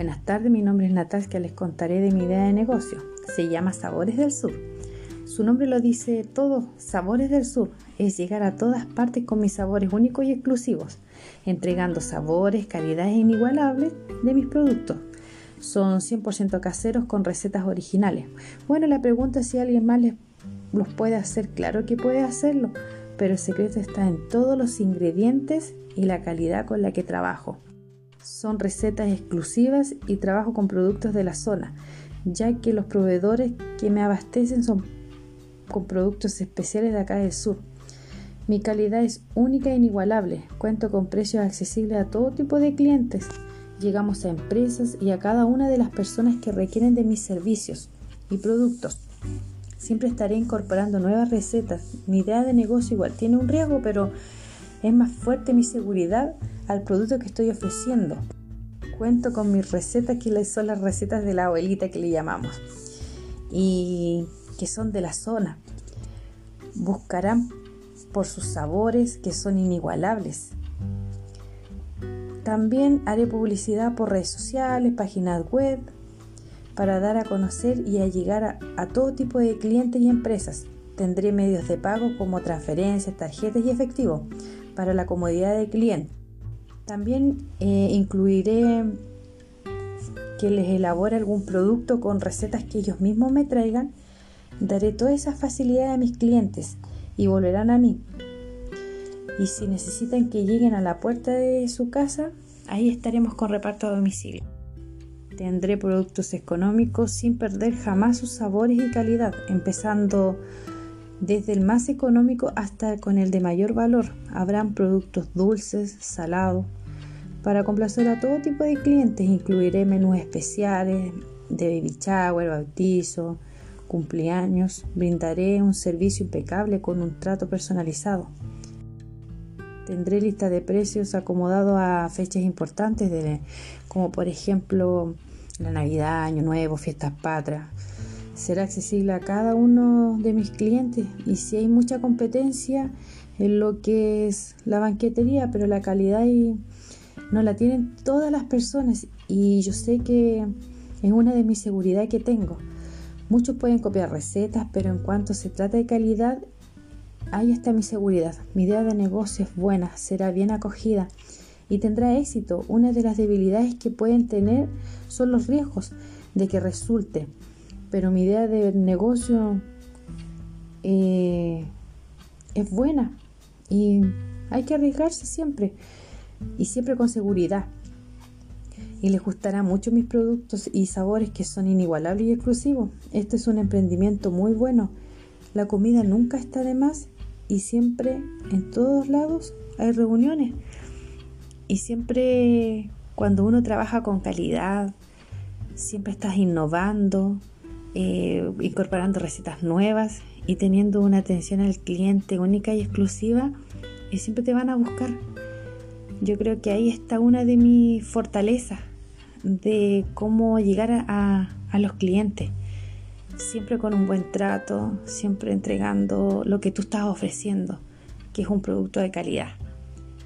Buenas tardes, mi nombre es Natalia, les contaré de mi idea de negocio. Se llama Sabores del Sur. Su nombre lo dice todo, Sabores del Sur. Es llegar a todas partes con mis sabores únicos y exclusivos, entregando sabores, calidades inigualables de mis productos. Son 100% caseros con recetas originales. Bueno, la pregunta es si alguien más los puede hacer. Claro que puede hacerlo, pero el secreto está en todos los ingredientes y la calidad con la que trabajo. Son recetas exclusivas y trabajo con productos de la zona, ya que los proveedores que me abastecen son con productos especiales de acá del sur. Mi calidad es única e inigualable. Cuento con precios accesibles a todo tipo de clientes. Llegamos a empresas y a cada una de las personas que requieren de mis servicios y productos. Siempre estaré incorporando nuevas recetas. Mi idea de negocio igual tiene un riesgo, pero es más fuerte mi seguridad al producto que estoy ofreciendo. Cuento con mis recetas que son las recetas de la abuelita que le llamamos y que son de la zona. Buscarán por sus sabores que son inigualables. También haré publicidad por redes sociales, páginas web, para dar a conocer y a llegar a, a todo tipo de clientes y empresas. Tendré medios de pago como transferencias, tarjetas y efectivo para la comodidad del cliente. También eh, incluiré que les elabore algún producto con recetas que ellos mismos me traigan. Daré toda esa facilidad a mis clientes y volverán a mí. Y si necesitan que lleguen a la puerta de su casa, ahí estaremos con reparto a domicilio. Tendré productos económicos sin perder jamás sus sabores y calidad, empezando desde el más económico hasta con el de mayor valor. Habrán productos dulces, salados, para complacer a todo tipo de clientes incluiré menús especiales de baby shower, bautizo, cumpleaños. Brindaré un servicio impecable con un trato personalizado. Tendré lista de precios acomodados a fechas importantes, como por ejemplo la Navidad, Año Nuevo, Fiestas Patrias. Será accesible a cada uno de mis clientes y si hay mucha competencia en lo que es la banquetería, pero la calidad y no la tienen todas las personas y yo sé que es una de mis seguridades que tengo. Muchos pueden copiar recetas, pero en cuanto se trata de calidad, ahí está mi seguridad. Mi idea de negocio es buena, será bien acogida y tendrá éxito. Una de las debilidades que pueden tener son los riesgos de que resulte, pero mi idea de negocio eh, es buena y hay que arriesgarse siempre y siempre con seguridad. Y les gustará mucho mis productos y sabores que son inigualables y exclusivos. Este es un emprendimiento muy bueno. La comida nunca está de más y siempre en todos lados hay reuniones. Y siempre cuando uno trabaja con calidad, siempre estás innovando, eh, incorporando recetas nuevas y teniendo una atención al cliente única y exclusiva, y siempre te van a buscar. Yo creo que ahí está una de mis fortalezas de cómo llegar a, los clientes. Siempre con un buen trato, siempre entregando lo que tú estás ofreciendo, que es un producto de calidad.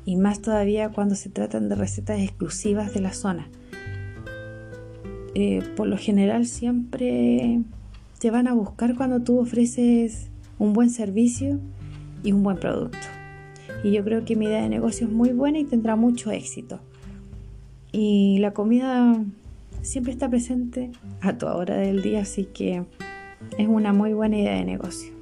Y más todavía cuando se tratan de recetas exclusivas de la zona. Eh, por lo general siempre te van a buscar cuando tú ofreces un buen servicio y un buen producto y yo creo que mi idea de negocio es muy buena y tendrá mucho éxito. Y la comida siempre está presente a toda hora del día, así que es una muy buena idea de negocio.